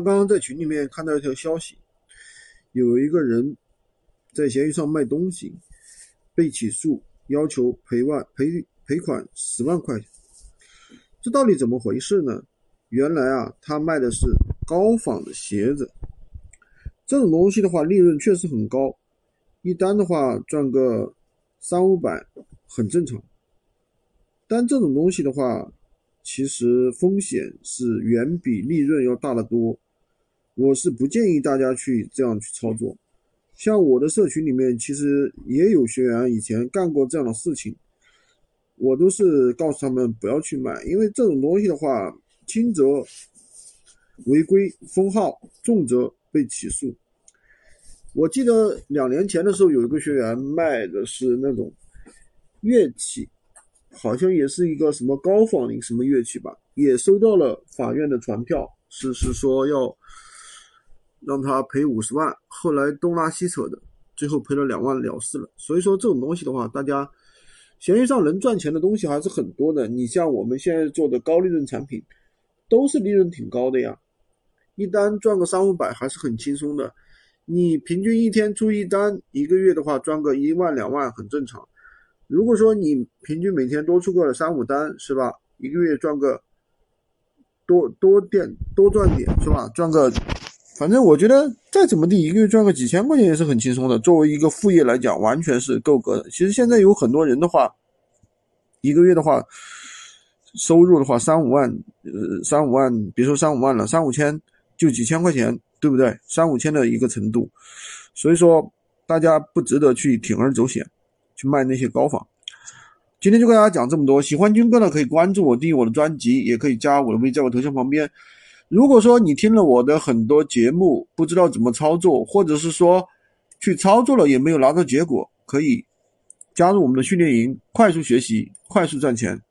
刚刚在群里面看到一条消息，有一个人在闲鱼上卖东西被起诉，要求赔万赔赔款十万块。这到底怎么回事呢？原来啊，他卖的是高仿的鞋子，这种东西的话，利润确实很高，一单的话赚个三五百很正常。但这种东西的话，其实风险是远比利润要大得多，我是不建议大家去这样去操作。像我的社群里面，其实也有学员以前干过这样的事情，我都是告诉他们不要去买，因为这种东西的话，轻则违规封号，重则被起诉。我记得两年前的时候，有一个学员卖的是那种乐器。好像也是一个什么高仿的什么乐器吧，也收到了法院的传票，是是说要让他赔五十万，后来东拉西扯的，最后赔了两万了事了。所以说这种东西的话，大家闲鱼上能赚钱的东西还是很多的。你像我们现在做的高利润产品，都是利润挺高的呀，一单赚个三五百还是很轻松的。你平均一天出一单，一个月的话赚个一万两万很正常。如果说你平均每天多出个三五单，是吧？一个月赚个多多点多赚点，是吧？赚个，反正我觉得再怎么地，一个月赚个几千块钱也是很轻松的。作为一个副业来讲，完全是够格的。其实现在有很多人的话，一个月的话，收入的话三五万，呃，三五万，别说三五万了，三五千就几千块钱，对不对？三五千的一个程度，所以说大家不值得去铤而走险。去卖那些高仿。今天就跟大家讲这么多。喜欢军哥的可以关注我，订阅我的专辑，也可以加我的微，在我头像旁边。如果说你听了我的很多节目，不知道怎么操作，或者是说去操作了也没有拿到结果，可以加入我们的训练营，快速学习，快速赚钱。